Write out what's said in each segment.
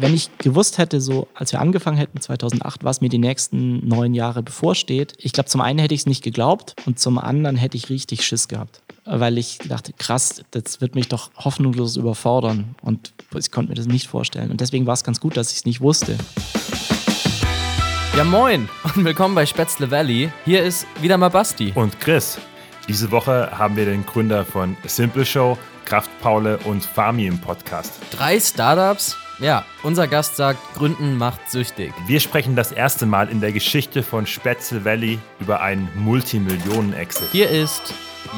Wenn ich gewusst hätte, so als wir angefangen hätten 2008, was mir die nächsten neun Jahre bevorsteht, ich glaube, zum einen hätte ich es nicht geglaubt und zum anderen hätte ich richtig Schiss gehabt. Weil ich dachte, krass, das wird mich doch hoffnungslos überfordern. Und ich konnte mir das nicht vorstellen. Und deswegen war es ganz gut, dass ich es nicht wusste. Ja, moin und willkommen bei Spätzle Valley. Hier ist wieder mal Basti. Und Chris. Diese Woche haben wir den Gründer von Simple Show, Kraft Paule und Farmi im Podcast. Drei Startups? Ja, unser Gast sagt, Gründen macht süchtig. Wir sprechen das erste Mal in der Geschichte von Spätzle Valley über einen Multimillionen-Exit. Hier ist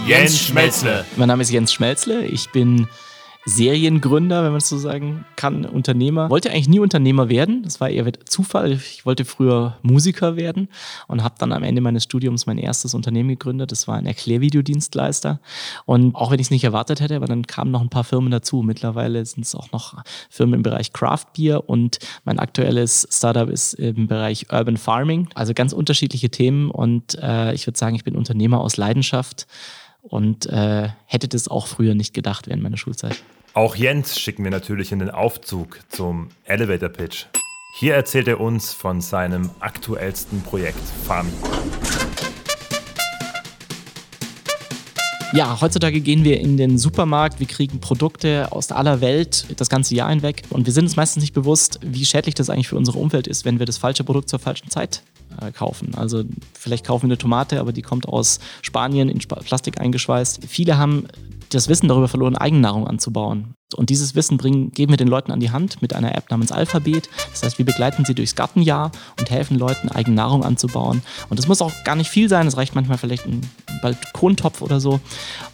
Jens Schmelzle. Mein Name ist Jens Schmelzle. Ich bin Seriengründer, wenn man es so sagen kann, Unternehmer. Wollte eigentlich nie Unternehmer werden. Das war eher Zufall. Ich wollte früher Musiker werden und habe dann am Ende meines Studiums mein erstes Unternehmen gegründet. Das war ein Erklärvideodienstleister. Und auch wenn ich es nicht erwartet hätte, aber dann kamen noch ein paar Firmen dazu. Mittlerweile sind es auch noch Firmen im Bereich Craft Beer und mein aktuelles Startup ist im Bereich Urban Farming. Also ganz unterschiedliche Themen und äh, ich würde sagen, ich bin Unternehmer aus Leidenschaft und äh, hätte das auch früher nicht gedacht während meiner Schulzeit. Auch Jens schicken wir natürlich in den Aufzug zum Elevator Pitch. Hier erzählt er uns von seinem aktuellsten Projekt Farmi. Ja, heutzutage gehen wir in den Supermarkt, wir kriegen Produkte aus aller Welt das ganze Jahr hinweg und wir sind uns meistens nicht bewusst, wie schädlich das eigentlich für unsere Umwelt ist, wenn wir das falsche Produkt zur falschen Zeit kaufen. Also vielleicht kaufen wir eine Tomate, aber die kommt aus Spanien in Plastik eingeschweißt. Viele haben das Wissen darüber verloren, Eigennahrung anzubauen. Und dieses Wissen bringen, geben wir den Leuten an die Hand mit einer App namens Alphabet. Das heißt, wir begleiten sie durchs Gartenjahr und helfen Leuten, Eigennahrung anzubauen. Und das muss auch gar nicht viel sein. Es reicht manchmal vielleicht ein Balkontopf oder so.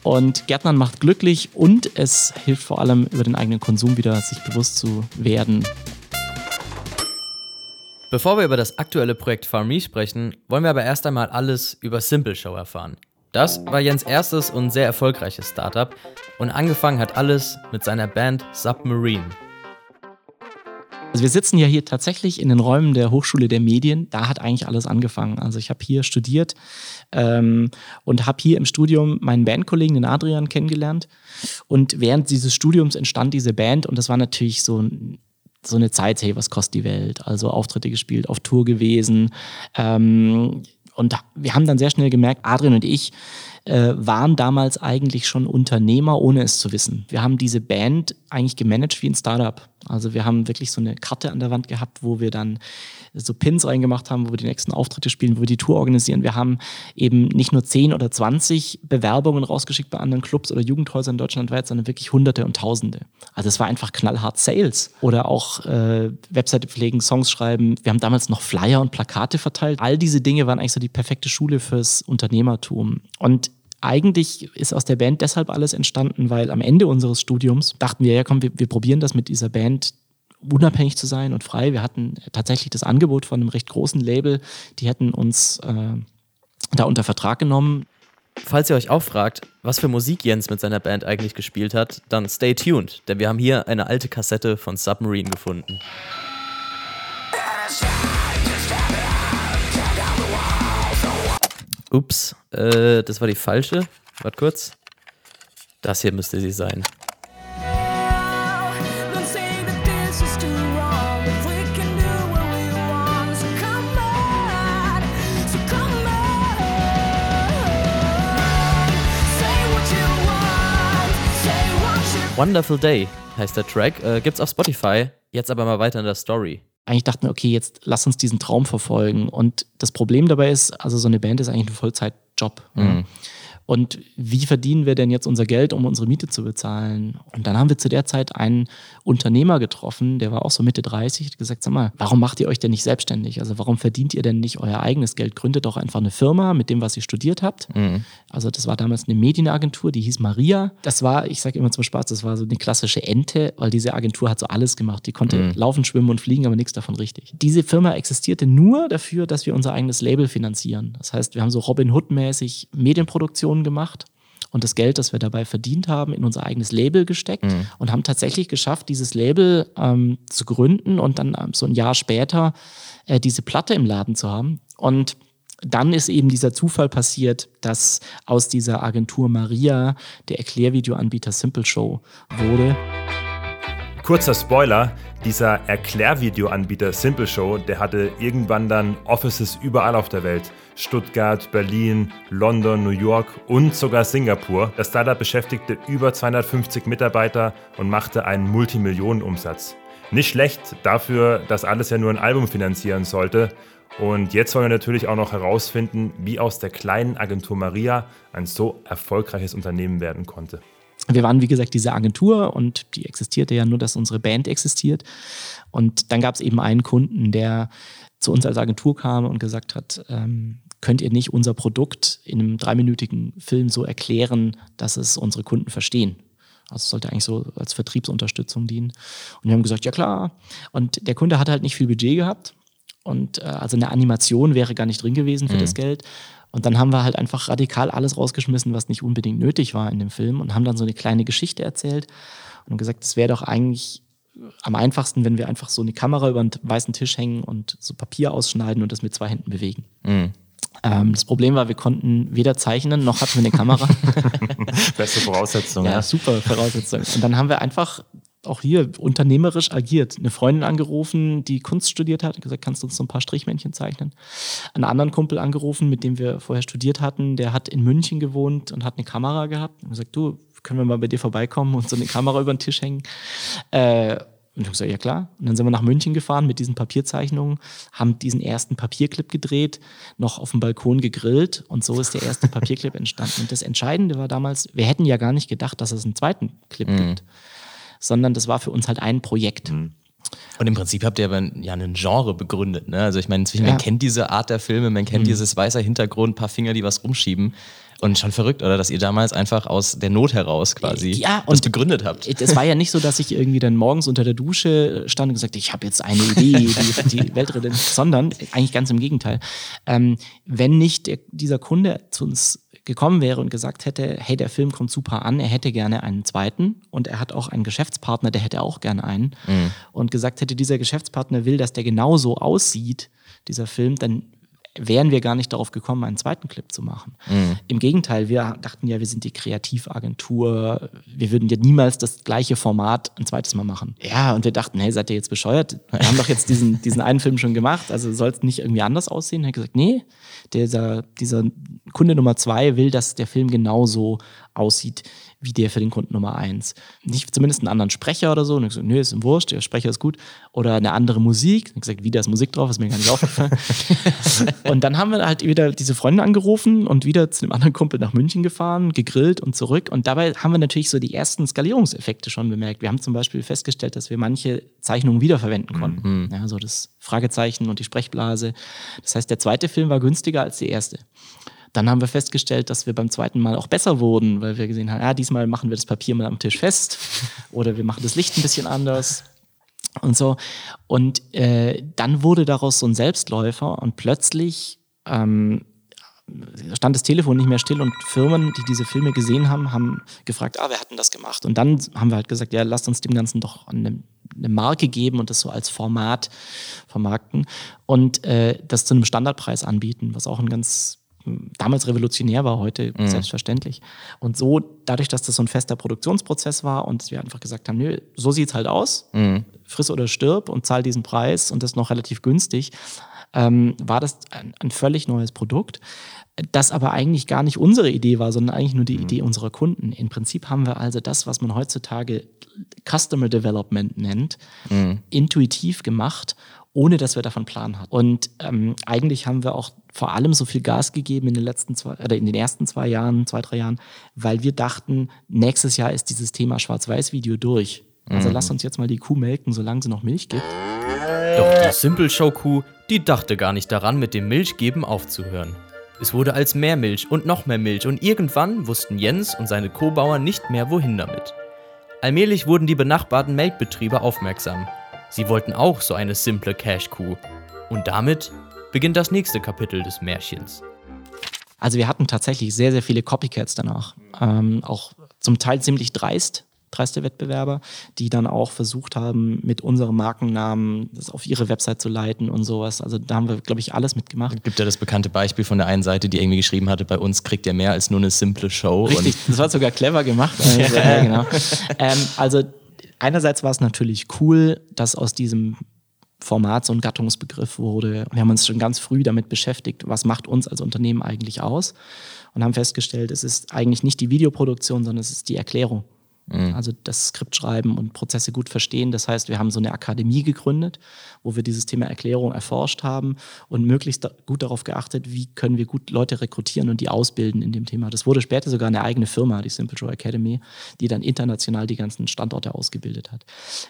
Und Gärtnern macht glücklich und es hilft vor allem über den eigenen Konsum wieder, sich bewusst zu werden. Bevor wir über das aktuelle Projekt Farm sprechen, wollen wir aber erst einmal alles über Simple Show erfahren. Das war Jens erstes und sehr erfolgreiches Startup und angefangen hat alles mit seiner Band Submarine. Also wir sitzen ja hier tatsächlich in den Räumen der Hochschule der Medien. Da hat eigentlich alles angefangen. Also ich habe hier studiert ähm, und habe hier im Studium meinen Bandkollegen, den Adrian, kennengelernt. Und während dieses Studiums entstand diese Band und das war natürlich so so eine Zeit, hey, was kostet die Welt? Also Auftritte gespielt, auf Tour gewesen. Ähm, und wir haben dann sehr schnell gemerkt, Adrian und ich äh, waren damals eigentlich schon Unternehmer, ohne es zu wissen. Wir haben diese Band eigentlich gemanagt wie ein Startup. Also wir haben wirklich so eine Karte an der Wand gehabt, wo wir dann so Pins reingemacht haben, wo wir die nächsten Auftritte spielen, wo wir die Tour organisieren. Wir haben eben nicht nur 10 oder 20 Bewerbungen rausgeschickt bei anderen Clubs oder Jugendhäusern deutschlandweit, sondern wirklich Hunderte und Tausende. Also es war einfach knallhart Sales oder auch äh, Webseite pflegen, Songs schreiben. Wir haben damals noch Flyer und Plakate verteilt. All diese Dinge waren eigentlich so die perfekte Schule fürs Unternehmertum. Und eigentlich ist aus der Band deshalb alles entstanden, weil am Ende unseres Studiums dachten wir, ja komm, wir, wir probieren das mit dieser Band unabhängig zu sein und frei. Wir hatten tatsächlich das Angebot von einem recht großen Label, die hätten uns äh, da unter Vertrag genommen. Falls ihr euch auch fragt, was für Musik Jens mit seiner Band eigentlich gespielt hat, dann stay tuned, denn wir haben hier eine alte Kassette von Submarine gefunden. Ups, äh, das war die falsche. Warte kurz. Das hier müsste sie sein. Wonderful Day heißt der Track. Äh, gibt's auf Spotify. Jetzt aber mal weiter in der Story eigentlich dachten wir, okay, jetzt lass uns diesen Traum verfolgen. Und das Problem dabei ist, also so eine Band ist eigentlich ein Vollzeitjob. Mhm. Und wie verdienen wir denn jetzt unser Geld, um unsere Miete zu bezahlen? Und dann haben wir zu der Zeit einen Unternehmer getroffen, der war auch so Mitte 30, hat gesagt, sag mal, warum macht ihr euch denn nicht selbstständig? Also warum verdient ihr denn nicht euer eigenes Geld? Gründet doch einfach eine Firma mit dem, was ihr studiert habt. Mhm. Also das war damals eine Medienagentur, die hieß Maria. Das war, ich sage immer zum Spaß, das war so eine klassische Ente, weil diese Agentur hat so alles gemacht. Die konnte mhm. laufen, schwimmen und fliegen, aber nichts davon richtig. Diese Firma existierte nur dafür, dass wir unser eigenes Label finanzieren. Das heißt, wir haben so Robin Hood-mäßig Medienproduktionen Produktionen gemacht und das Geld, das wir dabei verdient haben, in unser eigenes Label gesteckt mhm. und haben tatsächlich geschafft, dieses Label ähm, zu gründen und dann ähm, so ein Jahr später äh, diese Platte im Laden zu haben. Und dann ist eben dieser Zufall passiert, dass aus dieser Agentur Maria der Erklärvideoanbieter Simple Show wurde. Kurzer Spoiler, dieser Erklärvideoanbieter Simple Show, der hatte irgendwann dann Offices überall auf der Welt. Stuttgart, Berlin, London, New York und sogar Singapur. Das Startup beschäftigte über 250 Mitarbeiter und machte einen Multimillionenumsatz. Nicht schlecht dafür, dass alles ja nur ein Album finanzieren sollte. Und jetzt wollen wir natürlich auch noch herausfinden, wie aus der kleinen Agentur Maria ein so erfolgreiches Unternehmen werden konnte wir waren, wie gesagt, diese Agentur und die existierte ja nur, dass unsere Band existiert. Und dann gab es eben einen Kunden, der zu uns als Agentur kam und gesagt hat, ähm, könnt ihr nicht unser Produkt in einem dreiminütigen Film so erklären, dass es unsere Kunden verstehen? Also es sollte eigentlich so als Vertriebsunterstützung dienen. Und wir haben gesagt, ja klar. Und der Kunde hat halt nicht viel Budget gehabt. Und äh, also eine Animation wäre gar nicht drin gewesen für mhm. das Geld. Und dann haben wir halt einfach radikal alles rausgeschmissen, was nicht unbedingt nötig war in dem Film und haben dann so eine kleine Geschichte erzählt und gesagt, es wäre doch eigentlich am einfachsten, wenn wir einfach so eine Kamera über einen weißen Tisch hängen und so Papier ausschneiden und das mit zwei Händen bewegen. Mhm. Ähm, das Problem war, wir konnten weder zeichnen, noch hatten wir eine Kamera. Beste Voraussetzung. Ja, ja, super Voraussetzung. Und dann haben wir einfach auch hier unternehmerisch agiert. Eine Freundin angerufen, die Kunst studiert hat, gesagt, kannst du uns so ein paar Strichmännchen zeichnen? Einen anderen Kumpel angerufen, mit dem wir vorher studiert hatten, der hat in München gewohnt und hat eine Kamera gehabt. Und gesagt, du, können wir mal bei dir vorbeikommen und so eine Kamera über den Tisch hängen? Äh, und ich habe gesagt, ja klar. Und dann sind wir nach München gefahren mit diesen Papierzeichnungen, haben diesen ersten Papierclip gedreht, noch auf dem Balkon gegrillt und so ist der erste Papierclip entstanden. Und das Entscheidende war damals, wir hätten ja gar nicht gedacht, dass es einen zweiten Clip mhm. gibt sondern das war für uns halt ein Projekt. Mhm. Und im Prinzip habt ihr aber ja ein Genre begründet. Ne? Also ich meine, inzwischen, ja. man kennt diese Art der Filme, man kennt mhm. dieses weiße Hintergrund, paar Finger, die was rumschieben. Und schon verrückt, oder? Dass ihr damals einfach aus der Not heraus quasi ja, das begründet habt. Es war ja nicht so, dass ich irgendwie dann morgens unter der Dusche stand und gesagt, ich habe jetzt eine Idee, die die Welt rettet, sondern eigentlich ganz im Gegenteil. Ähm, wenn nicht der, dieser Kunde zu uns gekommen wäre und gesagt hätte, hey, der Film kommt super an, er hätte gerne einen zweiten und er hat auch einen Geschäftspartner, der hätte auch gerne einen mhm. und gesagt hätte, dieser Geschäftspartner will, dass der genauso aussieht, dieser Film, dann wären wir gar nicht darauf gekommen, einen zweiten Clip zu machen. Mhm. Im Gegenteil, wir dachten ja, wir sind die Kreativagentur, wir würden ja niemals das gleiche Format ein zweites Mal machen. Ja, und wir dachten, hey, seid ihr jetzt bescheuert? Wir haben doch jetzt diesen, diesen einen Film schon gemacht, also soll es nicht irgendwie anders aussehen? Er hat gesagt, nee, dieser, dieser Kunde Nummer zwei will, dass der Film genauso aussieht wie der für den Kunden Nummer eins. Nicht zumindest einen anderen Sprecher oder so. Und ich gesagt, nö, ist im Wurscht, der Sprecher ist gut. Oder eine andere Musik. Und ich gesagt, wieder ist Musik drauf, ist mir gar nicht aufgefallen. und dann haben wir halt wieder diese Freunde angerufen und wieder zu einem anderen Kumpel nach München gefahren, gegrillt und zurück. Und dabei haben wir natürlich so die ersten Skalierungseffekte schon bemerkt. Wir haben zum Beispiel festgestellt, dass wir manche Zeichnungen wiederverwenden konnten. Mhm. Ja, so das Fragezeichen und die Sprechblase. Das heißt, der zweite Film war günstiger als der erste. Dann haben wir festgestellt, dass wir beim zweiten Mal auch besser wurden, weil wir gesehen haben, ja, diesmal machen wir das Papier mal am Tisch fest oder wir machen das Licht ein bisschen anders und so. Und äh, dann wurde daraus so ein Selbstläufer und plötzlich ähm, stand das Telefon nicht mehr still und Firmen, die diese Filme gesehen haben, haben gefragt, ah, wer hat denn das gemacht? Und dann haben wir halt gesagt, ja, lasst uns dem Ganzen doch eine, eine Marke geben und das so als Format vermarkten und äh, das zu einem Standardpreis anbieten, was auch ein ganz damals revolutionär war, heute mhm. selbstverständlich. Und so, dadurch, dass das so ein fester Produktionsprozess war und wir einfach gesagt haben, nö, so sieht's halt aus, mhm. friss oder stirb und zahl diesen Preis und das noch relativ günstig, ähm, war das ein, ein, völlig neues Produkt, das aber eigentlich gar nicht unsere Idee war, sondern eigentlich nur die mhm. Idee unserer Kunden. Im Prinzip haben wir also das, was man heutzutage Customer Development nennt, mhm. intuitiv gemacht ohne dass wir davon Plan hatten. Und ähm, eigentlich haben wir auch vor allem so viel Gas gegeben in den letzten zwei oder in den ersten zwei Jahren, zwei, drei Jahren, weil wir dachten, nächstes Jahr ist dieses Thema Schwarz-Weiß-Video durch. Also mhm. lass uns jetzt mal die Kuh melken, solange sie noch Milch gibt. Doch die Simple Show Kuh, die dachte gar nicht daran, mit dem Milchgeben aufzuhören. Es wurde als mehr Milch und noch mehr Milch und irgendwann wussten Jens und seine Co-Bauern nicht mehr, wohin damit. Allmählich wurden die benachbarten Melkbetriebe aufmerksam Sie wollten auch so eine simple Cash-Kuh. Und damit beginnt das nächste Kapitel des Märchens. Also wir hatten tatsächlich sehr, sehr viele Copycats danach. Ähm, auch zum Teil ziemlich dreist, dreiste Wettbewerber, die dann auch versucht haben, mit unserem Markennamen das auf ihre Website zu leiten und sowas. Also da haben wir, glaube ich, alles mitgemacht. Es gibt ja das bekannte Beispiel von der einen Seite, die irgendwie geschrieben hatte, bei uns kriegt ihr mehr als nur eine simple Show. Richtig, das war sogar clever gemacht. Also, ja, genau. ähm, also einerseits war es natürlich cool, dass aus diesem Format so ein Gattungsbegriff wurde. Wir haben uns schon ganz früh damit beschäftigt, was macht uns als Unternehmen eigentlich aus und haben festgestellt, es ist eigentlich nicht die Videoproduktion, sondern es ist die Erklärung. Mhm. Also das Skript schreiben und Prozesse gut verstehen. Das heißt, wir haben so eine Akademie gegründet, wo wir dieses Thema Erklärung erforscht haben und möglichst gut darauf geachtet, wie können wir gut Leute rekrutieren und die ausbilden in dem Thema. Das wurde später sogar eine eigene Firma, die Simple Show Academy, die dann international die ganzen Standorte ausgebildet hat.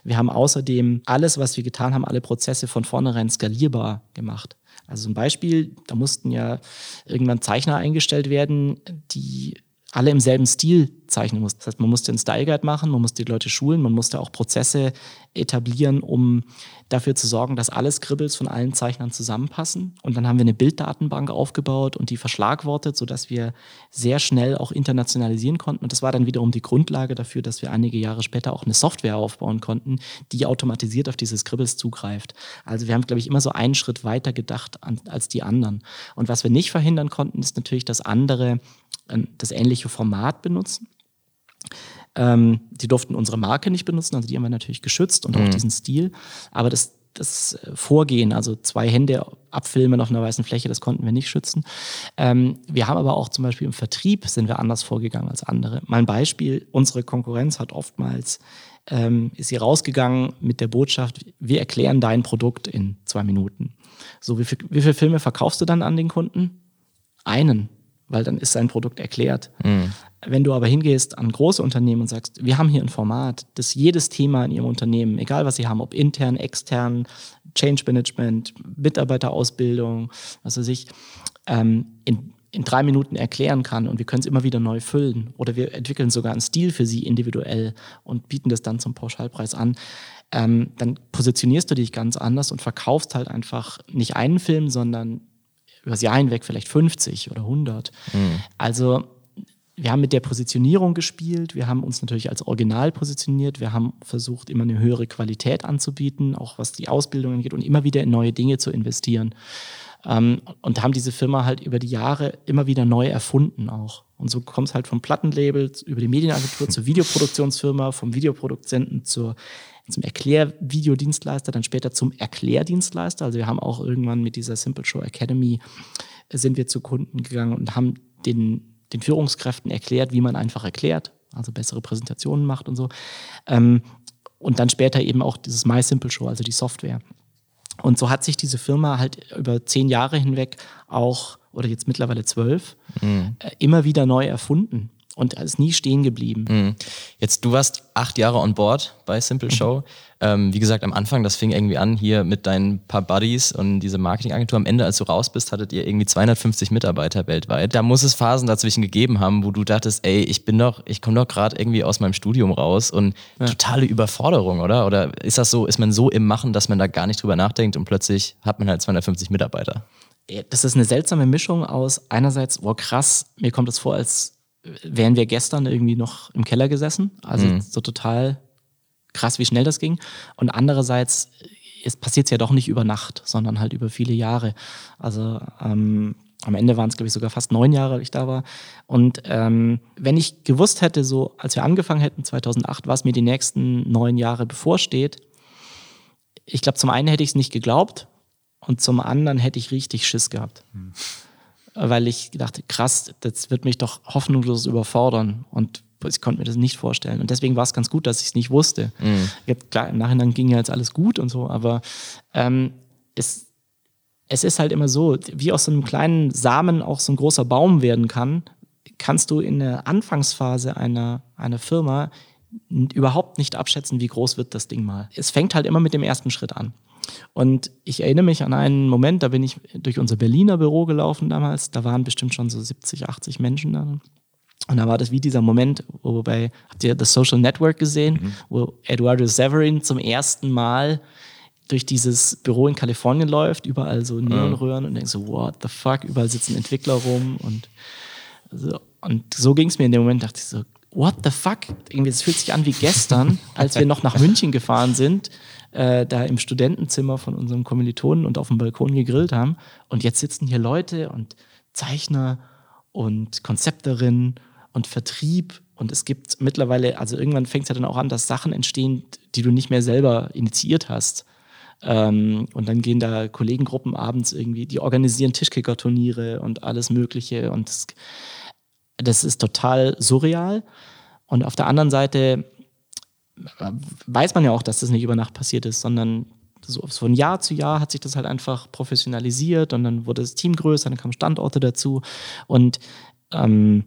Wir haben außerdem alles, was wir getan haben, alle Prozesse von vornherein skalierbar gemacht. Also ein Beispiel, da mussten ja irgendwann Zeichner eingestellt werden, die alle im selben Stil zeichnen muss. Das heißt, man musste einen Style Guide machen, man musste die Leute schulen, man musste auch Prozesse etablieren, um dafür zu sorgen, dass alle Scribbles von allen Zeichnern zusammenpassen. Und dann haben wir eine Bilddatenbank aufgebaut und die verschlagwortet, sodass wir sehr schnell auch internationalisieren konnten. Und das war dann wiederum die Grundlage dafür, dass wir einige Jahre später auch eine Software aufbauen konnten, die automatisiert auf diese Scribbles zugreift. Also wir haben, glaube ich, immer so einen Schritt weiter gedacht als die anderen. Und was wir nicht verhindern konnten, ist natürlich, dass andere das ähnliche Format benutzen. Ähm, die durften unsere Marke nicht benutzen, also die haben wir natürlich geschützt und mhm. auch diesen Stil. Aber das, das Vorgehen, also zwei Hände abfilmen auf einer weißen Fläche, das konnten wir nicht schützen. Ähm, wir haben aber auch zum Beispiel im Vertrieb sind wir anders vorgegangen als andere. Mal ein Beispiel, unsere Konkurrenz hat oftmals, ähm, ist sie rausgegangen mit der Botschaft, wir erklären dein Produkt in zwei Minuten. So, wie, viel, wie viele Filme verkaufst du dann an den Kunden? Einen weil dann ist sein Produkt erklärt. Mhm. Wenn du aber hingehst an große Unternehmen und sagst, wir haben hier ein Format, das jedes Thema in ihrem Unternehmen, egal was sie haben, ob intern, extern, Change Management, Mitarbeiterausbildung, was weiß ich, ähm, in, in drei Minuten erklären kann und wir können es immer wieder neu füllen oder wir entwickeln sogar einen Stil für sie individuell und bieten das dann zum Pauschalpreis an, ähm, dann positionierst du dich ganz anders und verkaufst halt einfach nicht einen Film, sondern übers Jahr hinweg vielleicht 50 oder 100. Mhm. Also wir haben mit der Positionierung gespielt, wir haben uns natürlich als Original positioniert, wir haben versucht, immer eine höhere Qualität anzubieten, auch was die Ausbildung angeht und immer wieder in neue Dinge zu investieren. Ähm, und haben diese Firma halt über die Jahre immer wieder neu erfunden auch. Und so kommt es halt vom Plattenlabel über die Medienagentur zur Videoproduktionsfirma, vom Videoproduzenten zur zum Erklärvideodienstleister, dann später zum Erklärdienstleister. Also wir haben auch irgendwann mit dieser Simple Show Academy äh, sind wir zu Kunden gegangen und haben den, den Führungskräften erklärt, wie man einfach erklärt, also bessere Präsentationen macht und so. Ähm, und dann später eben auch dieses My Simple Show, also die Software. Und so hat sich diese Firma halt über zehn Jahre hinweg auch, oder jetzt mittlerweile zwölf, mhm. äh, immer wieder neu erfunden und ist nie stehen geblieben. Mhm. Jetzt, du warst acht Jahre on board bei Simple Show. Mhm. Ähm, wie gesagt, am Anfang, das fing irgendwie an hier mit deinen paar Buddies und diese Marketingagentur. Am Ende, als du raus bist, hattet ihr irgendwie 250 Mitarbeiter weltweit. Da muss es Phasen dazwischen gegeben haben, wo du dachtest, ey, ich bin doch, ich komme doch gerade irgendwie aus meinem Studium raus und ja. totale Überforderung, oder? Oder ist das so, ist man so im Machen, dass man da gar nicht drüber nachdenkt und plötzlich hat man halt 250 Mitarbeiter? Das ist eine seltsame Mischung aus einerseits, wow, krass, mir kommt es vor, als wären wir gestern irgendwie noch im Keller gesessen. Also mhm. so total krass, wie schnell das ging. Und andererseits es passiert es ja doch nicht über Nacht, sondern halt über viele Jahre. Also ähm, am Ende waren es, glaube ich, sogar fast neun Jahre, als ich da war. Und ähm, wenn ich gewusst hätte, so als wir angefangen hätten, 2008, was mir die nächsten neun Jahre bevorsteht, ich glaube, zum einen hätte ich es nicht geglaubt und zum anderen hätte ich richtig Schiss gehabt. Mhm weil ich dachte, krass, das wird mich doch hoffnungslos überfordern und ich konnte mir das nicht vorstellen. Und deswegen war es ganz gut, dass ich es nicht wusste. Mhm. Jetzt, klar, im Nachhinein ging ja jetzt alles gut und so, aber ähm, es, es ist halt immer so, wie aus so einem kleinen Samen auch so ein großer Baum werden kann, kannst du in der Anfangsphase einer, einer Firma überhaupt nicht abschätzen, wie groß wird das Ding mal. Es fängt halt immer mit dem ersten Schritt an. Und ich erinnere mich an einen Moment, da bin ich durch unser Berliner Büro gelaufen damals. Da waren bestimmt schon so 70, 80 Menschen da. Und da war das wie dieser Moment, wobei, habt ihr das Social Network gesehen, mhm. wo Eduardo Severin zum ersten Mal durch dieses Büro in Kalifornien läuft, überall so Neonröhren mhm. und denkt so, what the fuck, überall sitzen Entwickler rum und so, und so ging es mir in dem Moment, dachte ich so, what the fuck? Irgendwie, es fühlt sich an wie gestern, als wir noch nach München gefahren sind äh, da im Studentenzimmer von unserem Kommilitonen und auf dem Balkon gegrillt haben. Und jetzt sitzen hier Leute und Zeichner und Konzepterinnen und Vertrieb Und es gibt mittlerweile, also irgendwann fängt es ja dann auch an, dass Sachen entstehen, die du nicht mehr selber initiiert hast. Ähm, und dann gehen da Kollegengruppen abends irgendwie, die organisieren Tischkicker-Turniere und alles Mögliche. Und das, das ist total surreal. Und auf der anderen Seite weiß man ja auch, dass das nicht über Nacht passiert ist, sondern so von Jahr zu Jahr hat sich das halt einfach professionalisiert und dann wurde das Team größer, dann kamen Standorte dazu. Und ähm,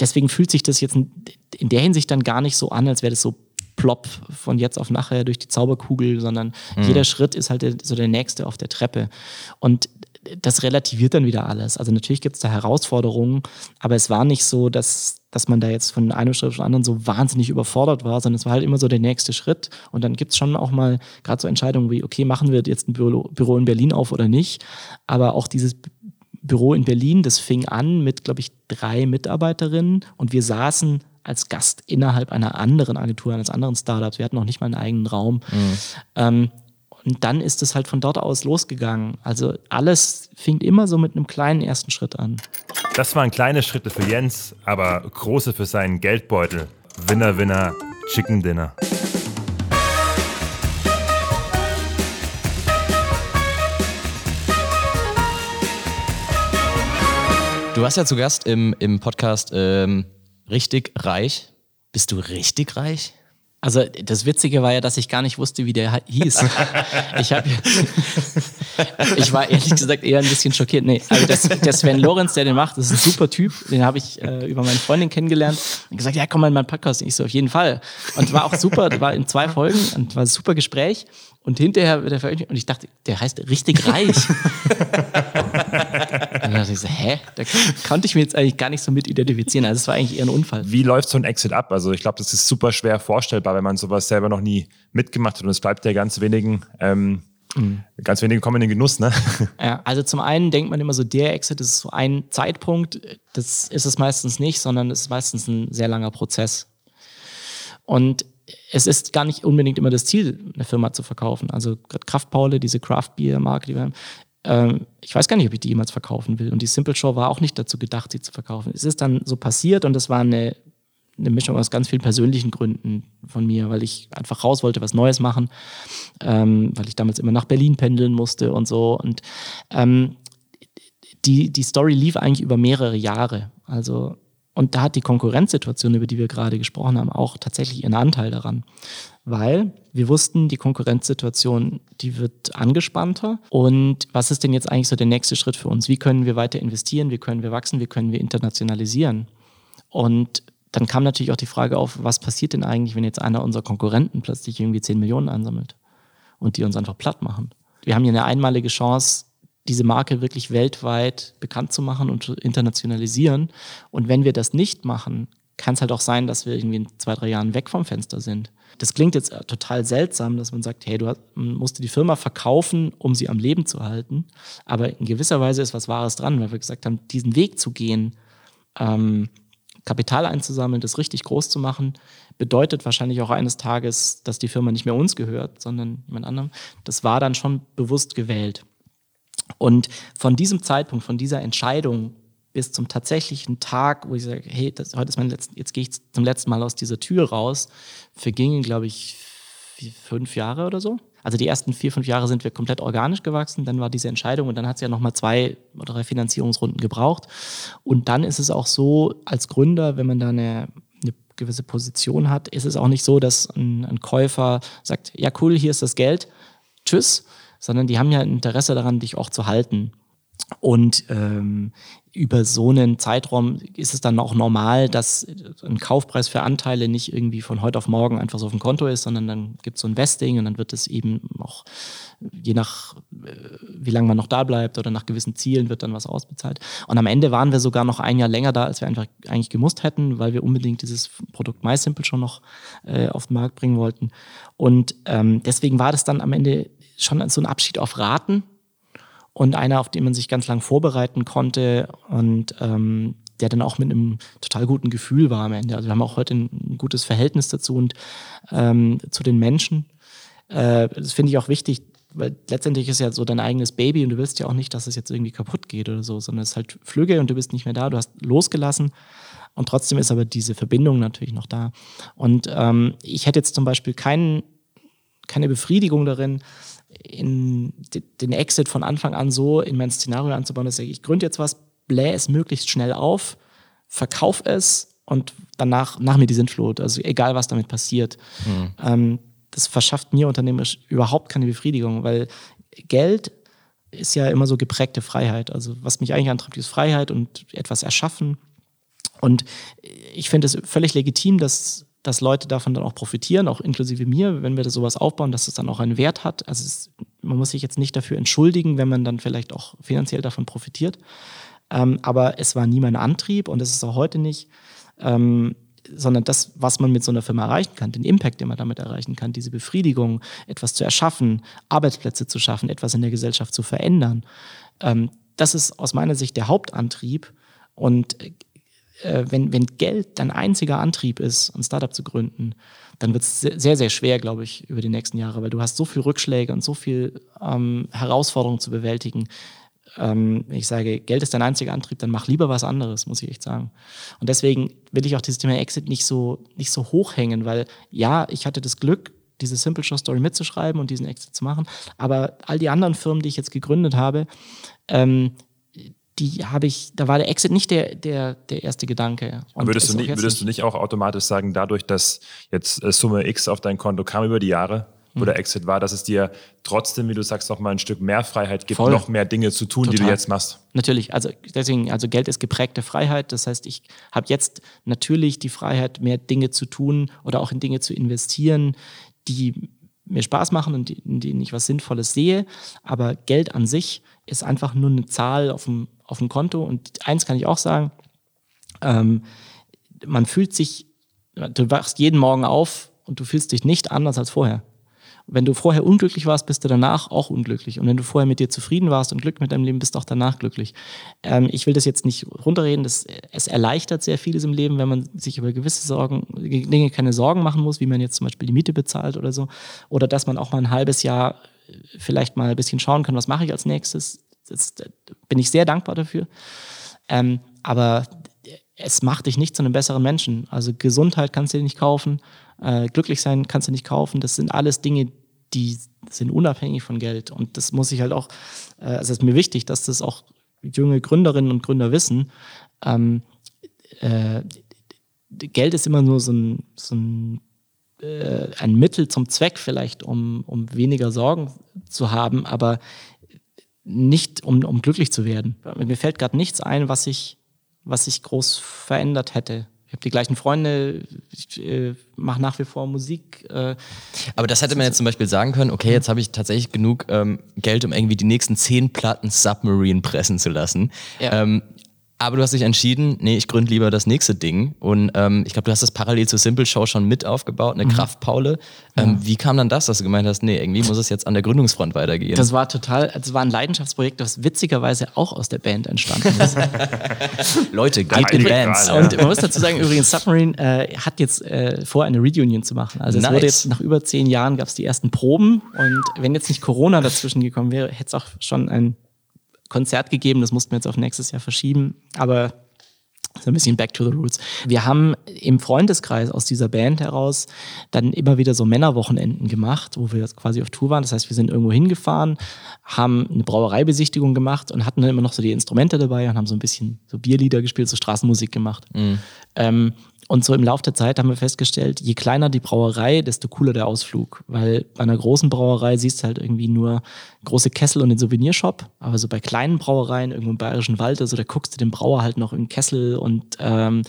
deswegen fühlt sich das jetzt in der Hinsicht dann gar nicht so an, als wäre das so plopp von jetzt auf nachher durch die Zauberkugel, sondern mhm. jeder Schritt ist halt so der nächste auf der Treppe. Und das relativiert dann wieder alles. Also natürlich gibt es da Herausforderungen, aber es war nicht so, dass, dass man da jetzt von einem Schritt den anderen so wahnsinnig überfordert war, sondern es war halt immer so der nächste Schritt. Und dann gibt es schon auch mal gerade so Entscheidungen wie, okay, machen wir jetzt ein Büro, Büro in Berlin auf oder nicht. Aber auch dieses Büro in Berlin, das fing an mit, glaube ich, drei Mitarbeiterinnen und wir saßen als Gast innerhalb einer anderen Agentur, eines anderen Startups. Wir hatten noch nicht mal einen eigenen Raum. Mhm. Ähm, und dann ist es halt von dort aus losgegangen. Also alles fing immer so mit einem kleinen ersten Schritt an. Das waren kleine Schritte für Jens, aber große für seinen Geldbeutel. Winner, Winner, Chicken Dinner. Du warst ja zu Gast im, im Podcast ähm, Richtig Reich. Bist du richtig reich? Also das Witzige war ja, dass ich gar nicht wusste, wie der hieß. ich, hab, ich war ehrlich gesagt eher ein bisschen schockiert. Nee, also das, der Sven Lorenz, der den macht, das ist ein super Typ. Den habe ich äh, über meine Freundin kennengelernt und gesagt, ja, komm mal in meinen Podcast. Und ich so, auf jeden Fall. Und war auch super, war in zwei Folgen und war ein super Gespräch. Und hinterher wird er veröffentlicht und ich dachte, der heißt richtig reich. und dann dachte ich so, hä? Da konnte ich mir jetzt eigentlich gar nicht so mit identifizieren. Also es war eigentlich eher ein Unfall. Wie läuft so ein Exit ab? Also ich glaube, das ist super schwer vorstellbar, wenn man sowas selber noch nie mitgemacht hat und es bleibt ja ganz wenigen, ähm, mhm. ganz wenigen kommen in den Genuss, ne? Ja, also zum einen denkt man immer so, der Exit ist so ein Zeitpunkt. Das ist es meistens nicht, sondern es ist meistens ein sehr langer Prozess. Und es ist gar nicht unbedingt immer das Ziel, eine Firma zu verkaufen. Also gerade Kraftpaule, diese Craft Beer Marke, die wir haben, ähm, ich weiß gar nicht, ob ich die jemals verkaufen will. Und die Simple Show war auch nicht dazu gedacht, sie zu verkaufen. Es ist dann so passiert und das war eine, eine Mischung aus ganz vielen persönlichen Gründen von mir, weil ich einfach raus wollte, was Neues machen, ähm, weil ich damals immer nach Berlin pendeln musste und so. Und ähm, die, die Story lief eigentlich über mehrere Jahre. Also und da hat die Konkurrenzsituation, über die wir gerade gesprochen haben, auch tatsächlich ihren Anteil daran. Weil wir wussten, die Konkurrenzsituation, die wird angespannter. Und was ist denn jetzt eigentlich so der nächste Schritt für uns? Wie können wir weiter investieren? Wie können wir wachsen? Wie können wir internationalisieren? Und dann kam natürlich auch die Frage auf, was passiert denn eigentlich, wenn jetzt einer unserer Konkurrenten plötzlich irgendwie 10 Millionen ansammelt und die uns einfach platt machen? Wir haben hier eine einmalige Chance, diese Marke wirklich weltweit bekannt zu machen und zu internationalisieren. Und wenn wir das nicht machen, kann es halt auch sein, dass wir irgendwie in zwei, drei Jahren weg vom Fenster sind. Das klingt jetzt total seltsam, dass man sagt, hey, du musst die Firma verkaufen, um sie am Leben zu halten. Aber in gewisser Weise ist was Wahres dran, weil wir gesagt haben, diesen Weg zu gehen, ähm, Kapital einzusammeln, das richtig groß zu machen, bedeutet wahrscheinlich auch eines Tages, dass die Firma nicht mehr uns gehört, sondern jemand anderem. Das war dann schon bewusst gewählt. Und von diesem Zeitpunkt, von dieser Entscheidung bis zum tatsächlichen Tag, wo ich sage, hey, das, heute ist mein letzten, jetzt gehe ich zum letzten Mal aus dieser Tür raus, vergingen, glaube ich, fünf Jahre oder so. Also die ersten vier, fünf Jahre sind wir komplett organisch gewachsen, dann war diese Entscheidung und dann hat es ja nochmal zwei oder drei Finanzierungsrunden gebraucht. Und dann ist es auch so, als Gründer, wenn man da eine, eine gewisse Position hat, ist es auch nicht so, dass ein, ein Käufer sagt, ja cool, hier ist das Geld, tschüss, sondern die haben ja ein Interesse daran, dich auch zu halten. Und ähm, über so einen Zeitraum ist es dann auch normal, dass ein Kaufpreis für Anteile nicht irgendwie von heute auf morgen einfach so auf dem Konto ist, sondern dann gibt es so ein Vesting und dann wird es eben auch, je nach äh, wie lange man noch da bleibt oder nach gewissen Zielen wird dann was ausbezahlt. Und am Ende waren wir sogar noch ein Jahr länger da, als wir einfach eigentlich gemusst hätten, weil wir unbedingt dieses Produkt MySimple schon noch äh, auf den Markt bringen wollten. Und ähm, deswegen war das dann am Ende schon so ein Abschied auf Raten und einer, auf den man sich ganz lang vorbereiten konnte und ähm, der dann auch mit einem total guten Gefühl war am Ende. Also wir haben auch heute ein gutes Verhältnis dazu und ähm, zu den Menschen. Äh, das finde ich auch wichtig, weil letztendlich ist ja so dein eigenes Baby und du willst ja auch nicht, dass es jetzt irgendwie kaputt geht oder so, sondern es ist halt Flüge und du bist nicht mehr da, du hast losgelassen Und trotzdem ist aber diese Verbindung natürlich noch da. Und ähm, ich hätte jetzt zum Beispiel keinen, keine Befriedigung darin, in den Exit von Anfang an so in mein Szenario anzubauen, dass ich, ich gründe jetzt was, blähe es möglichst schnell auf, verkauf es und danach nach mir die Sintflut. Also egal, was damit passiert. Mhm. Ähm, das verschafft mir unternehmerisch überhaupt keine Befriedigung, weil Geld ist ja immer so geprägte Freiheit. Also was mich eigentlich antreibt, ist Freiheit und etwas erschaffen. Und ich finde es völlig legitim, dass, dass Leute davon dann auch profitieren, auch inklusive mir, wenn wir das sowas aufbauen, dass es dann auch einen Wert hat. Also es, man muss sich jetzt nicht dafür entschuldigen, wenn man dann vielleicht auch finanziell davon profitiert. Ähm, aber es war nie mein Antrieb und es ist auch heute nicht. Ähm, sondern das, was man mit so einer Firma erreichen kann, den Impact, den man damit erreichen kann, diese Befriedigung, etwas zu erschaffen, Arbeitsplätze zu schaffen, etwas in der Gesellschaft zu verändern. Ähm, das ist aus meiner Sicht der Hauptantrieb. Und äh, wenn, wenn Geld dein einziger Antrieb ist, ein Startup zu gründen, dann wird es sehr, sehr schwer, glaube ich, über die nächsten Jahre, weil du hast so viele Rückschläge und so viele ähm, Herausforderungen zu bewältigen, ähm, ich sage, Geld ist dein einziger Antrieb, dann mach lieber was anderes, muss ich echt sagen. Und deswegen will ich auch dieses Thema Exit nicht so, nicht so hochhängen, weil ja, ich hatte das Glück, diese Simple Show Story mitzuschreiben und diesen Exit zu machen. Aber all die anderen Firmen, die ich jetzt gegründet habe, ähm, die habe ich, da war der Exit nicht der, der, der erste Gedanke. Und würdest, du nicht, würdest du nicht auch automatisch sagen, dadurch, dass jetzt äh, Summe X auf dein Konto kam über die Jahre, wo der Exit war, dass es dir trotzdem, wie du sagst, noch mal ein Stück mehr Freiheit gibt, Voll. noch mehr Dinge zu tun, Total. die du jetzt machst. Natürlich, also deswegen, also Geld ist geprägte Freiheit. Das heißt, ich habe jetzt natürlich die Freiheit, mehr Dinge zu tun oder auch in Dinge zu investieren, die mir Spaß machen und in denen ich was Sinnvolles sehe. Aber Geld an sich ist einfach nur eine Zahl auf dem, auf dem Konto. Und eins kann ich auch sagen, ähm, man fühlt sich, du wachst jeden Morgen auf und du fühlst dich nicht anders als vorher. Wenn du vorher unglücklich warst, bist du danach auch unglücklich. Und wenn du vorher mit dir zufrieden warst und Glück mit deinem Leben, bist du auch danach glücklich. Ähm, ich will das jetzt nicht runterreden. Das, es erleichtert sehr vieles im Leben, wenn man sich über gewisse Sorgen, Dinge keine Sorgen machen muss, wie man jetzt zum Beispiel die Miete bezahlt oder so. Oder dass man auch mal ein halbes Jahr vielleicht mal ein bisschen schauen kann, was mache ich als nächstes. Das, das bin ich sehr dankbar dafür. Ähm, aber es macht dich nicht zu einem besseren Menschen. Also Gesundheit kannst du dir nicht kaufen, äh, glücklich sein kannst du nicht kaufen. Das sind alles Dinge, die sind unabhängig von Geld. Und das muss ich halt auch, äh, also es ist mir wichtig, dass das auch junge Gründerinnen und Gründer wissen. Ähm, äh, Geld ist immer nur so ein, so ein, äh, ein Mittel zum Zweck vielleicht, um, um weniger Sorgen zu haben, aber nicht um, um glücklich zu werden. Mir fällt gerade nichts ein, was ich was sich groß verändert hätte. Ich habe die gleichen Freunde, ich äh, mache nach wie vor Musik. Äh. Aber das hätte man jetzt zum Beispiel sagen können, okay, jetzt habe ich tatsächlich genug ähm, Geld, um irgendwie die nächsten zehn Platten Submarine pressen zu lassen. Ja. Ähm, aber du hast dich entschieden, nee, ich gründe lieber das nächste Ding. Und ähm, ich glaube, du hast das parallel zur Simple Show schon mit aufgebaut, eine mhm. Kraftpaule. Ähm, ja. Wie kam dann das, dass du gemeint hast, nee, irgendwie muss es jetzt an der Gründungsfront weitergehen? Das war total, das war ein Leidenschaftsprojekt, das witzigerweise auch aus der Band entstanden ist. Leute, geht in Bands. Und man muss dazu sagen, übrigens, Submarine äh, hat jetzt äh, vor, eine Reunion zu machen. Also nice. es wurde jetzt nach über zehn Jahren gab es die ersten Proben und wenn jetzt nicht Corona dazwischen gekommen wäre, hätte es auch schon ein Konzert gegeben, das mussten wir jetzt auf nächstes Jahr verschieben, aber so ein bisschen back to the roots. Wir haben im Freundeskreis aus dieser Band heraus dann immer wieder so Männerwochenenden gemacht, wo wir quasi auf Tour waren. Das heißt, wir sind irgendwo hingefahren, haben eine Brauereibesichtigung gemacht und hatten dann immer noch so die Instrumente dabei und haben so ein bisschen so Bierlieder gespielt, so Straßenmusik gemacht. Mhm. Ähm, und so im Laufe der Zeit haben wir festgestellt, je kleiner die Brauerei, desto cooler der Ausflug. Weil bei einer großen Brauerei siehst du halt irgendwie nur große Kessel und den Souvenirshop. Aber so bei kleinen Brauereien, irgendwo im Bayerischen Wald, also da guckst du den Brauer halt noch im Kessel und ähm,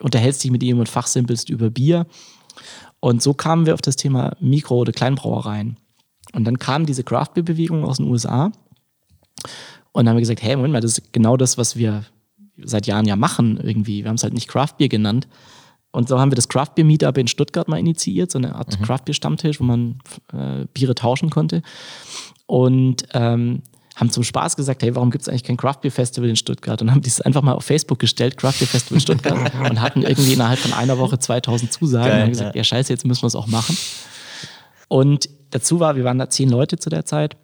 unterhältst dich mit ihm und fachsimpelst über Bier. Und so kamen wir auf das Thema Mikro- oder Kleinbrauereien. Und dann kam diese Craft-Beer-Bewegung aus den USA. Und dann haben wir gesagt, hey, Moment mal, das ist genau das, was wir seit Jahren ja machen irgendwie. Wir haben es halt nicht Craft Beer genannt. Und so haben wir das Craft Beer Meetup in Stuttgart mal initiiert, so eine Art mhm. Craft Beer Stammtisch, wo man äh, Biere tauschen konnte. Und ähm, haben zum Spaß gesagt, hey, warum gibt es eigentlich kein Craft Beer Festival in Stuttgart? Und haben dieses einfach mal auf Facebook gestellt, Craft Beer Festival in Stuttgart und hatten irgendwie innerhalb von einer Woche 2000 Zusagen Geil, und haben gesagt, ja. ja scheiße, jetzt müssen wir es auch machen. Und dazu war, wir waren da zehn Leute zu der Zeit,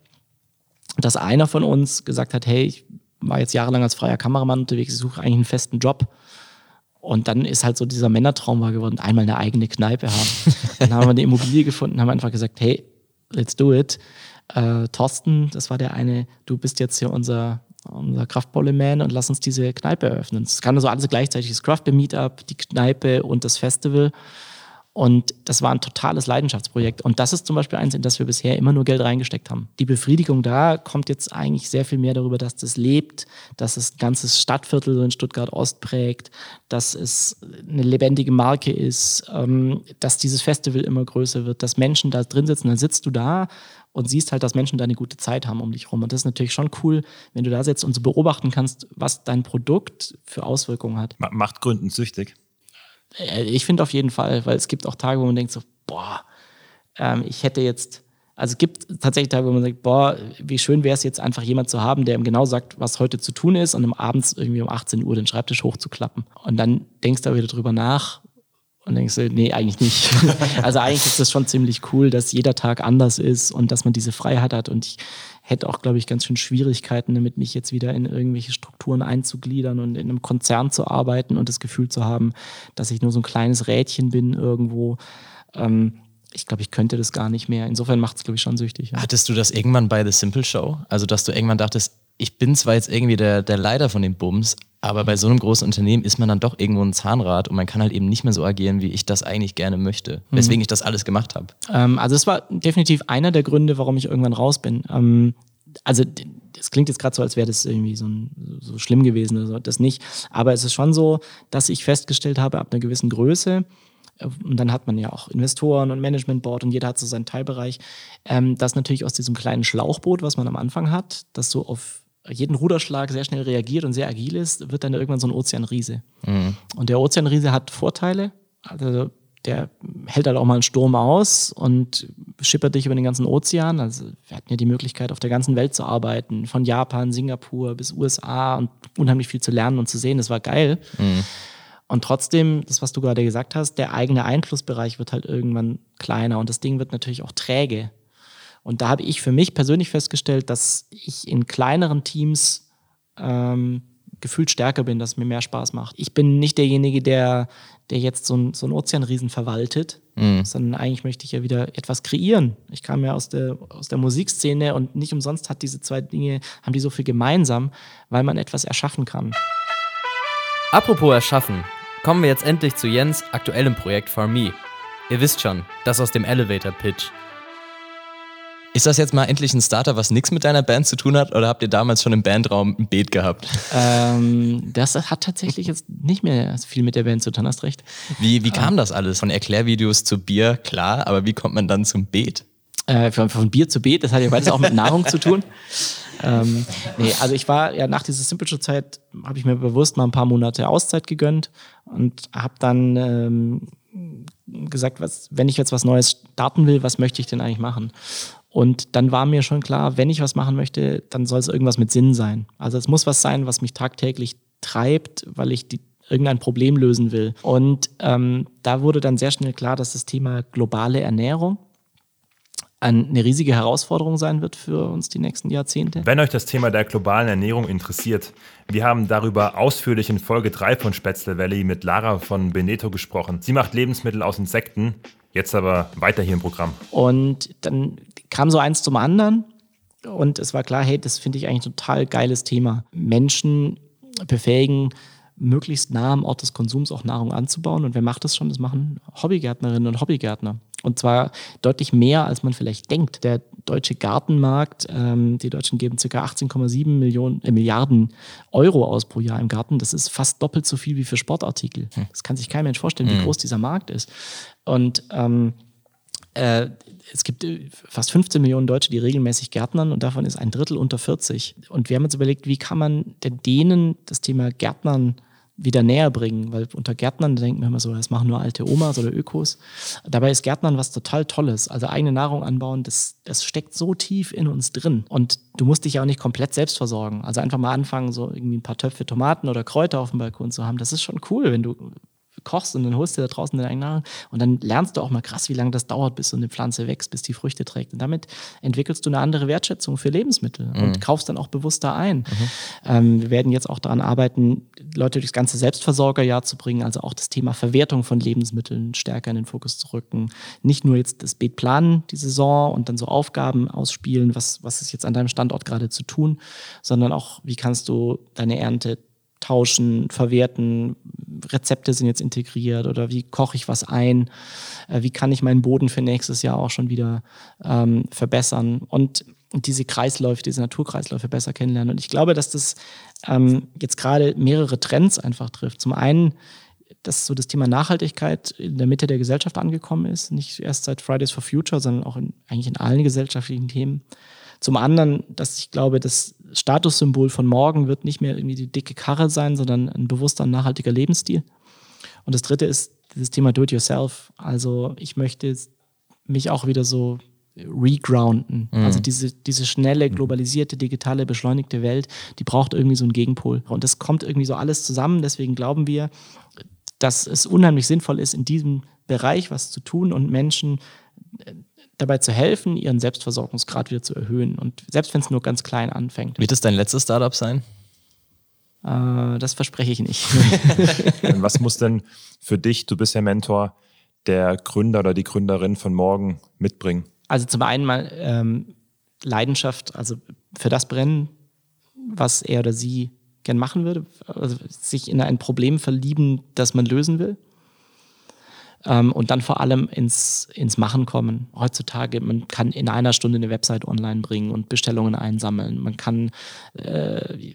dass einer von uns gesagt hat, hey, ich war jetzt jahrelang als freier Kameramann unterwegs, ich suche eigentlich einen festen Job. Und dann ist halt so dieser Männertraum war geworden, einmal eine eigene Kneipe haben. dann haben wir eine Immobilie gefunden, haben einfach gesagt, hey, let's do it. Äh, Thorsten, das war der eine, du bist jetzt hier unser, unser Kraftbolle-Man und lass uns diese Kneipe eröffnen. Es kann also alles gleichzeitig, das Craftbeer-Meetup, die Kneipe und das Festival. Und das war ein totales Leidenschaftsprojekt. Und das ist zum Beispiel eins, in das wir bisher immer nur Geld reingesteckt haben. Die Befriedigung da kommt jetzt eigentlich sehr viel mehr darüber, dass das lebt, dass es ein ganzes Stadtviertel in Stuttgart-Ost prägt, dass es eine lebendige Marke ist, ähm, dass dieses Festival immer größer wird, dass Menschen da drin sitzen. Dann sitzt du da und siehst halt, dass Menschen da eine gute Zeit haben um dich rum. Und das ist natürlich schon cool, wenn du da sitzt und so beobachten kannst, was dein Produkt für Auswirkungen hat. Macht Gründen süchtig. Äh, ich finde auf jeden Fall, weil es gibt auch Tage, wo man denkt so, boah, ähm, ich hätte jetzt, also es gibt tatsächlich Tage, wo man sagt, boah, wie schön wäre es jetzt einfach jemand zu haben, der ihm genau sagt, was heute zu tun ist und um abends irgendwie um 18 Uhr den Schreibtisch hochzuklappen. Und dann denkst du aber wieder drüber nach und denkst du, nee, eigentlich nicht. also eigentlich ist das schon ziemlich cool, dass jeder Tag anders ist und dass man diese Freiheit hat und ich hätte auch, glaube ich, ganz schön Schwierigkeiten damit, mich jetzt wieder in irgendwelche Strukturen einzugliedern und in einem Konzern zu arbeiten und das Gefühl zu haben, dass ich nur so ein kleines Rädchen bin irgendwo. Ähm, ich glaube, ich könnte das gar nicht mehr. Insofern macht es, glaube ich, schon süchtig. Ja. Hattest du das irgendwann bei The Simple Show? Also, dass du irgendwann dachtest, ich bin zwar jetzt irgendwie der, der Leiter von dem Bums, aber bei so einem großen Unternehmen ist man dann doch irgendwo ein Zahnrad und man kann halt eben nicht mehr so agieren, wie ich das eigentlich gerne möchte. Mhm. Weswegen ich das alles gemacht habe. Ähm, also es war definitiv einer der Gründe, warum ich irgendwann raus bin. Ähm, also es klingt jetzt gerade so, als wäre das irgendwie so, ein, so schlimm gewesen oder so, das nicht. Aber es ist schon so, dass ich festgestellt habe, ab einer gewissen Größe, äh, und dann hat man ja auch Investoren und Managementboard und jeder hat so seinen Teilbereich, ähm, dass natürlich aus diesem kleinen Schlauchboot, was man am Anfang hat, das so auf jeden Ruderschlag sehr schnell reagiert und sehr agil ist, wird dann irgendwann so ein Ozeanriese. Mhm. Und der Ozeanriese hat Vorteile. Also der hält halt auch mal einen Sturm aus und schippert dich über den ganzen Ozean. Also wir hatten ja die Möglichkeit, auf der ganzen Welt zu arbeiten, von Japan, Singapur bis USA und unheimlich viel zu lernen und zu sehen. Das war geil. Mhm. Und trotzdem, das, was du gerade gesagt hast, der eigene Einflussbereich wird halt irgendwann kleiner und das Ding wird natürlich auch träge. Und da habe ich für mich persönlich festgestellt, dass ich in kleineren Teams ähm, gefühlt stärker bin, dass es mir mehr Spaß macht. Ich bin nicht derjenige, der, der jetzt so, ein, so einen Ozeanriesen verwaltet, mhm. sondern eigentlich möchte ich ja wieder etwas kreieren. Ich kam ja aus der, aus der Musikszene und nicht umsonst hat diese zwei Dinge, haben die so viel gemeinsam, weil man etwas erschaffen kann. Apropos erschaffen, kommen wir jetzt endlich zu Jens aktuellem Projekt For Me. Ihr wisst schon, das aus dem Elevator Pitch. Ist das jetzt mal endlich ein Starter, was nichts mit deiner Band zu tun hat, oder habt ihr damals schon im Bandraum ein Beet gehabt? Ähm, das hat tatsächlich jetzt nicht mehr viel mit der Band zu tun, hast recht. Wie, wie kam das alles? Von Erklärvideos zu Bier, klar, aber wie kommt man dann zum Beet? Äh, von, von, Bier zu Beet, das hat ja beides auch mit Nahrung zu tun. Ähm, nee, also ich war ja nach dieser Simple Show Zeit, habe ich mir bewusst mal ein paar Monate Auszeit gegönnt und habe dann ähm, gesagt, was, wenn ich jetzt was Neues starten will, was möchte ich denn eigentlich machen? Und dann war mir schon klar, wenn ich was machen möchte, dann soll es irgendwas mit Sinn sein. Also es muss was sein, was mich tagtäglich treibt, weil ich die, irgendein Problem lösen will. Und ähm, da wurde dann sehr schnell klar, dass das Thema globale Ernährung eine riesige Herausforderung sein wird für uns die nächsten Jahrzehnte. Wenn euch das Thema der globalen Ernährung interessiert, wir haben darüber ausführlich in Folge 3 von Spätzle Valley mit Lara von Beneto gesprochen. Sie macht Lebensmittel aus Insekten. Jetzt aber weiter hier im Programm. Und dann kam so eins zum anderen und es war klar, hey, das finde ich eigentlich ein total geiles Thema. Menschen befähigen, möglichst nah am Ort des Konsums auch Nahrung anzubauen. Und wer macht das schon? Das machen Hobbygärtnerinnen und Hobbygärtner. Und zwar deutlich mehr, als man vielleicht denkt. Der deutsche Gartenmarkt, ähm, die Deutschen geben ca. 18,7 Millionen, äh, Milliarden Euro aus pro Jahr im Garten. Das ist fast doppelt so viel wie für Sportartikel. Hm. Das kann sich kein Mensch vorstellen, wie hm. groß dieser Markt ist. Und ähm, äh, es gibt äh, fast 15 Millionen Deutsche, die regelmäßig Gärtnern und davon ist ein Drittel unter 40. Und wir haben uns überlegt, wie kann man denn denen das Thema Gärtnern wieder näher bringen, weil unter Gärtnern denken wir immer so, das machen nur alte Omas oder Ökos. Dabei ist Gärtnern was total Tolles. Also eigene Nahrung anbauen, das, das steckt so tief in uns drin. Und du musst dich ja auch nicht komplett selbst versorgen. Also einfach mal anfangen, so irgendwie ein paar Töpfe Tomaten oder Kräuter auf dem Balkon zu haben. Das ist schon cool, wenn du kochst und dann holst du da draußen deine eigene Nahrung und dann lernst du auch mal krass, wie lange das dauert, bis so eine Pflanze wächst, bis die Früchte trägt. Und damit entwickelst du eine andere Wertschätzung für Lebensmittel mhm. und kaufst dann auch bewusster ein. Mhm. Ähm, wir werden jetzt auch daran arbeiten, Leute durchs ganze Selbstversorgerjahr zu bringen, also auch das Thema Verwertung von Lebensmitteln stärker in den Fokus zu rücken. Nicht nur jetzt das Beet planen, die Saison und dann so Aufgaben ausspielen, was, was ist jetzt an deinem Standort gerade zu tun, sondern auch, wie kannst du deine Ernte tauschen, verwerten, Rezepte sind jetzt integriert oder wie koche ich was ein, äh, wie kann ich meinen Boden für nächstes Jahr auch schon wieder ähm, verbessern und diese Kreisläufe, diese Naturkreisläufe besser kennenlernen. Und ich glaube, dass das ähm, jetzt gerade mehrere Trends einfach trifft. Zum einen, dass so das Thema Nachhaltigkeit in der Mitte der Gesellschaft angekommen ist, nicht erst seit Fridays for Future, sondern auch in, eigentlich in allen gesellschaftlichen Themen. Zum anderen, dass ich glaube, das Statussymbol von morgen wird nicht mehr irgendwie die dicke Karre sein, sondern ein bewusster und nachhaltiger Lebensstil. Und das dritte ist das Thema Do-it-yourself. Also ich möchte mich auch wieder so regrounden. Mhm. Also diese, diese schnelle, globalisierte, digitale, beschleunigte Welt, die braucht irgendwie so einen Gegenpol. Und das kommt irgendwie so alles zusammen. Deswegen glauben wir, dass es unheimlich sinnvoll ist, in diesem Bereich was zu tun und Menschen dabei zu helfen, ihren Selbstversorgungsgrad wieder zu erhöhen. Und selbst wenn es nur ganz klein anfängt. Wird es dein letztes Startup sein? Äh, das verspreche ich nicht. Was muss denn für dich, du bist ja Mentor, der Gründer oder die Gründerin von morgen mitbringen? Also zum einen mal ähm, Leidenschaft, also für das Brennen, was er oder sie gern machen würde, also sich in ein Problem verlieben, das man lösen will. Ähm, und dann vor allem ins, ins Machen kommen. Heutzutage, man kann in einer Stunde eine Website online bringen und Bestellungen einsammeln. Man kann äh,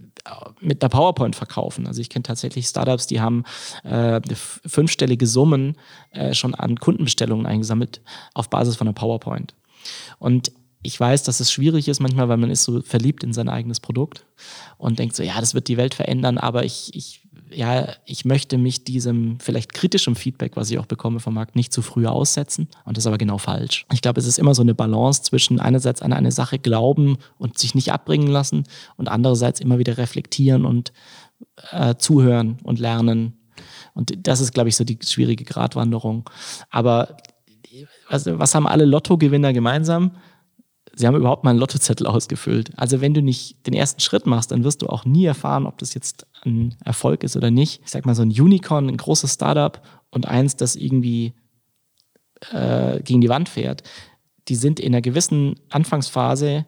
mit der PowerPoint verkaufen. Also ich kenne tatsächlich Startups, die haben äh, fünfstellige Summen äh, schon an Kundenbestellungen eingesammelt auf Basis von einer PowerPoint. Und ich weiß, dass es schwierig ist manchmal, weil man ist so verliebt in sein eigenes Produkt und denkt so, ja, das wird die Welt verändern, aber ich, ich ja, ich möchte mich diesem vielleicht kritischen Feedback, was ich auch bekomme vom Markt, nicht zu früh aussetzen. Und das ist aber genau falsch. Ich glaube, es ist immer so eine Balance zwischen einerseits an eine Sache glauben und sich nicht abbringen lassen und andererseits immer wieder reflektieren und äh, zuhören und lernen. Und das ist, glaube ich, so die schwierige Gratwanderung. Aber was, was haben alle Lottogewinner gemeinsam? Sie haben überhaupt mal einen Lottozettel ausgefüllt. Also wenn du nicht den ersten Schritt machst, dann wirst du auch nie erfahren, ob das jetzt ein Erfolg ist oder nicht. Ich sag mal so ein Unicorn, ein großes Startup und eins, das irgendwie äh, gegen die Wand fährt, die sind in einer gewissen Anfangsphase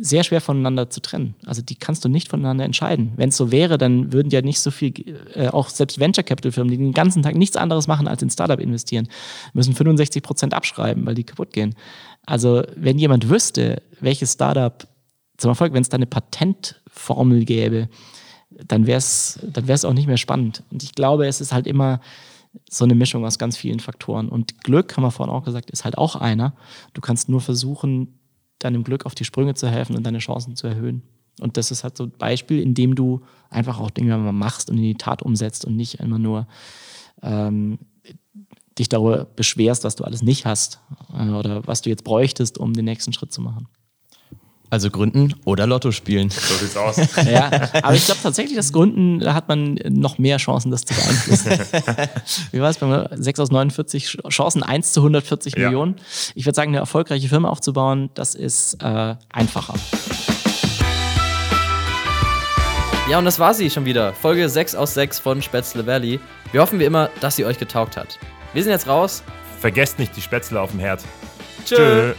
sehr schwer voneinander zu trennen. Also die kannst du nicht voneinander entscheiden. Wenn es so wäre, dann würden ja nicht so viel, äh, auch selbst Venture Capital Firmen, die den ganzen Tag nichts anderes machen als in Startup investieren, müssen 65 Prozent abschreiben, weil die kaputt gehen. Also wenn jemand wüsste, welches Startup zum Erfolg, wenn es da eine Patentformel gäbe, dann wäre es dann wär's auch nicht mehr spannend. Und ich glaube, es ist halt immer so eine Mischung aus ganz vielen Faktoren. Und Glück, haben wir vorhin auch gesagt, ist halt auch einer. Du kannst nur versuchen, deinem Glück auf die Sprünge zu helfen und deine Chancen zu erhöhen. Und das ist halt so ein Beispiel, in dem du einfach auch Dinge machst und in die Tat umsetzt und nicht immer nur ähm, dich darüber beschwerst, was du alles nicht hast äh, oder was du jetzt bräuchtest, um den nächsten Schritt zu machen. Also Gründen oder Lotto spielen. So sieht's aus. ja, aber ich glaube tatsächlich, das Gründen, da hat man noch mehr Chancen, das zu beeinflussen. Wie war es bei 6 aus 49 Chancen, 1 zu 140 ja. Millionen? Ich würde sagen, eine erfolgreiche Firma aufzubauen, das ist äh, einfacher. Ja, und das war sie schon wieder. Folge 6 aus 6 von Spätzle Valley. Wir hoffen wie immer, dass sie euch getaugt hat. Wir sind jetzt raus. Vergesst nicht die Spätzle auf dem Herd. Tschö. Tschö.